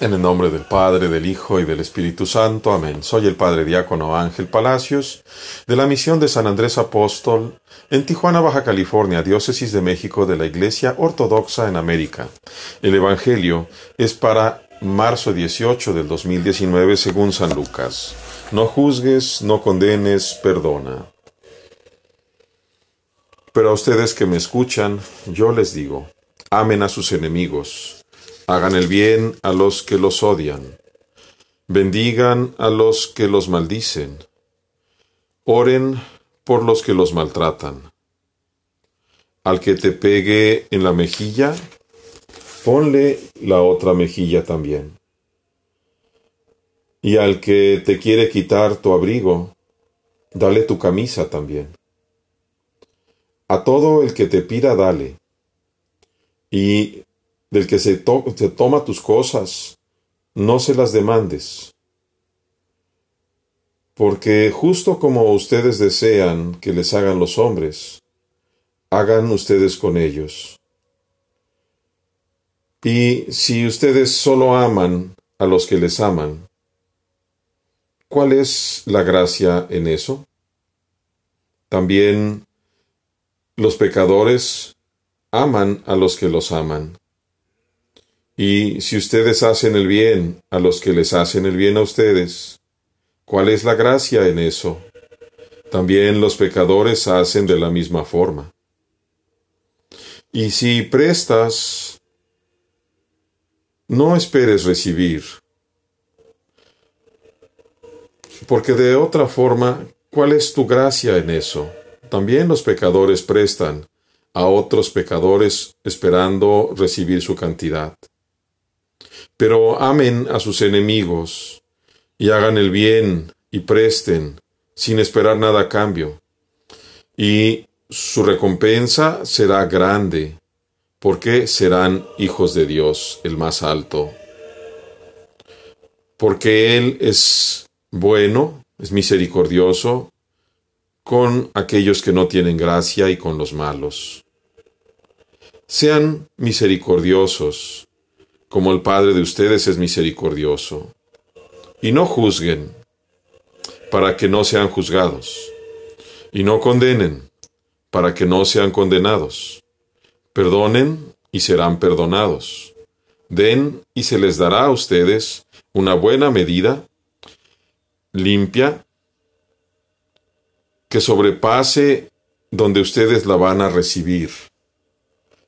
En el nombre del Padre, del Hijo y del Espíritu Santo. Amén. Soy el Padre Diácono Ángel Palacios, de la misión de San Andrés Apóstol, en Tijuana, Baja California, Diócesis de México de la Iglesia Ortodoxa en América. El Evangelio es para marzo 18 del 2019 según San Lucas. No juzgues, no condenes, perdona. Pero a ustedes que me escuchan, yo les digo, amen a sus enemigos Hagan el bien a los que los odian. Bendigan a los que los maldicen. Oren por los que los maltratan. Al que te pegue en la mejilla, ponle la otra mejilla también. Y al que te quiere quitar tu abrigo, dale tu camisa también. A todo el que te pida, dale. Y del que se, toma tus cosas, no se las demandes. Porque justo como ustedes desean que les hagan los hombres, hagan ustedes con ellos. Y si ustedes solo aman a los que les aman, ¿cuál es la gracia en eso? También los pecadores aman a los que los aman. Y si ustedes hacen el bien a los que les hacen el bien a ustedes, ¿cuál es la gracia en eso? También los pecadores hacen de la misma forma. Y si prestas, no esperes recibir, porque de otra forma, ¿cuál es tu gracia en eso? También los pecadores prestan a otros pecadores esperando recibir su cantidad pero amen a sus enemigos y hagan el bien y presten sin esperar nada a cambio. Y su recompensa será grande, porque serán hijos de Dios, el más alto. Porque Él es bueno, es misericordioso con aquellos que no tienen gracia y con los malos. Sean misericordiosos, como el Padre de ustedes es misericordioso. Y no juzguen, para que no sean juzgados. Y no condenen, para que no sean condenados. Perdonen y serán perdonados. Den y se les dará a ustedes una buena medida, limpia, que sobrepase donde ustedes la van a recibir.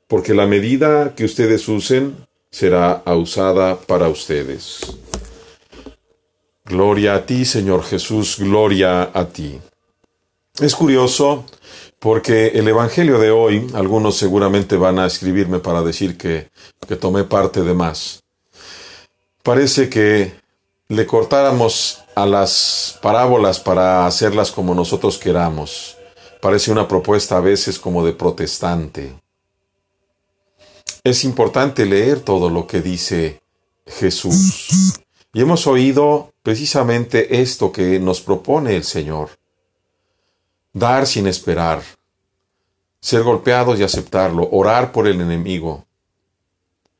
Porque la medida que ustedes usen será usada para ustedes. Gloria a ti, Señor Jesús, gloria a ti. Es curioso porque el Evangelio de hoy, algunos seguramente van a escribirme para decir que, que tomé parte de más. Parece que le cortáramos a las parábolas para hacerlas como nosotros queramos. Parece una propuesta a veces como de protestante. Es importante leer todo lo que dice Jesús. Y hemos oído precisamente esto que nos propone el Señor. Dar sin esperar, ser golpeados y aceptarlo, orar por el enemigo.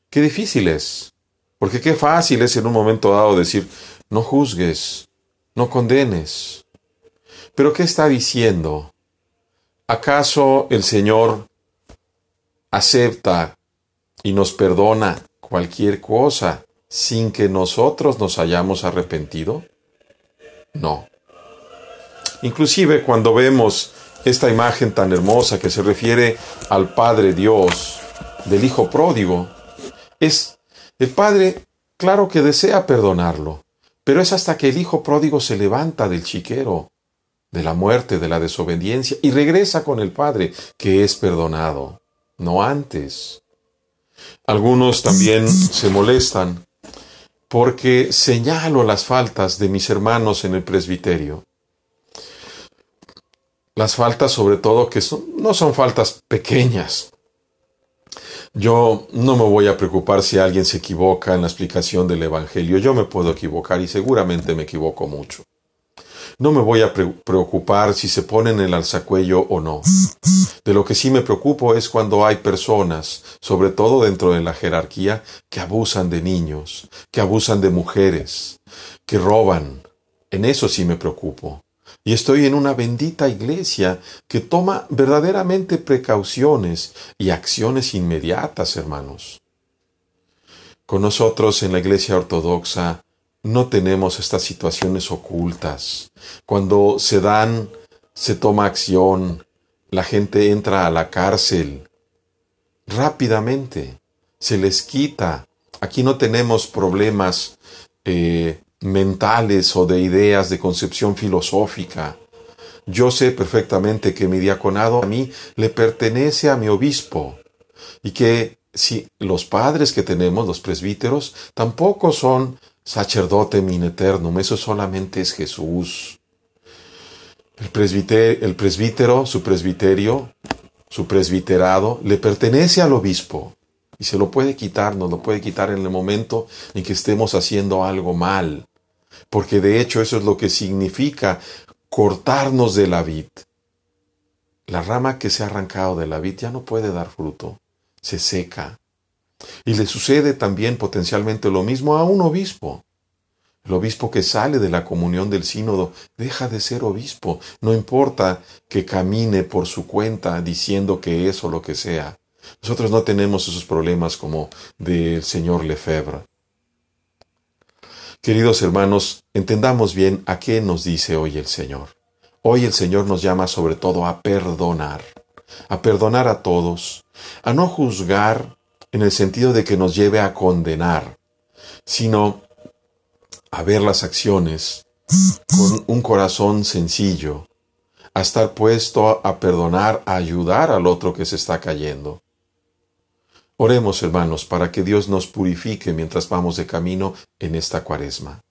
Qué difícil es, porque qué fácil es en un momento dado decir, no juzgues, no condenes. Pero ¿qué está diciendo? ¿Acaso el Señor acepta y nos perdona cualquier cosa sin que nosotros nos hayamos arrepentido? No. Inclusive cuando vemos esta imagen tan hermosa que se refiere al Padre Dios del Hijo pródigo, es el Padre, claro que desea perdonarlo, pero es hasta que el Hijo pródigo se levanta del chiquero, de la muerte, de la desobediencia, y regresa con el Padre, que es perdonado, no antes. Algunos también se molestan porque señalo las faltas de mis hermanos en el presbiterio. Las faltas sobre todo que no son faltas pequeñas. Yo no me voy a preocupar si alguien se equivoca en la explicación del Evangelio. Yo me puedo equivocar y seguramente me equivoco mucho. No me voy a preocupar si se ponen el alzacuello o no. De lo que sí me preocupo es cuando hay personas, sobre todo dentro de la jerarquía, que abusan de niños, que abusan de mujeres, que roban. En eso sí me preocupo. Y estoy en una bendita iglesia que toma verdaderamente precauciones y acciones inmediatas, hermanos. Con nosotros en la iglesia ortodoxa no tenemos estas situaciones ocultas. Cuando se dan, se toma acción, la gente entra a la cárcel rápidamente, se les quita. Aquí no tenemos problemas eh, mentales o de ideas de concepción filosófica. Yo sé perfectamente que mi diaconado a mí le pertenece a mi obispo y que si los padres que tenemos, los presbíteros, tampoco son sacerdote in eternum, eso solamente es Jesús. El, el presbítero, su presbiterio, su presbiterado, le pertenece al obispo y se lo puede quitar, nos lo puede quitar en el momento en que estemos haciendo algo mal porque de hecho eso es lo que significa cortarnos de la vid. La rama que se ha arrancado de la vid ya no puede dar fruto, se seca. Y le sucede también potencialmente lo mismo a un obispo. El obispo que sale de la comunión del sínodo deja de ser obispo, no importa que camine por su cuenta diciendo que es o lo que sea. Nosotros no tenemos esos problemas como del señor Lefebvre. Queridos hermanos, entendamos bien a qué nos dice hoy el Señor. Hoy el Señor nos llama sobre todo a perdonar, a perdonar a todos, a no juzgar en el sentido de que nos lleve a condenar, sino a ver las acciones con un corazón sencillo, a estar puesto a perdonar, a ayudar al otro que se está cayendo. Oremos, hermanos, para que Dios nos purifique mientras vamos de camino en esta cuaresma.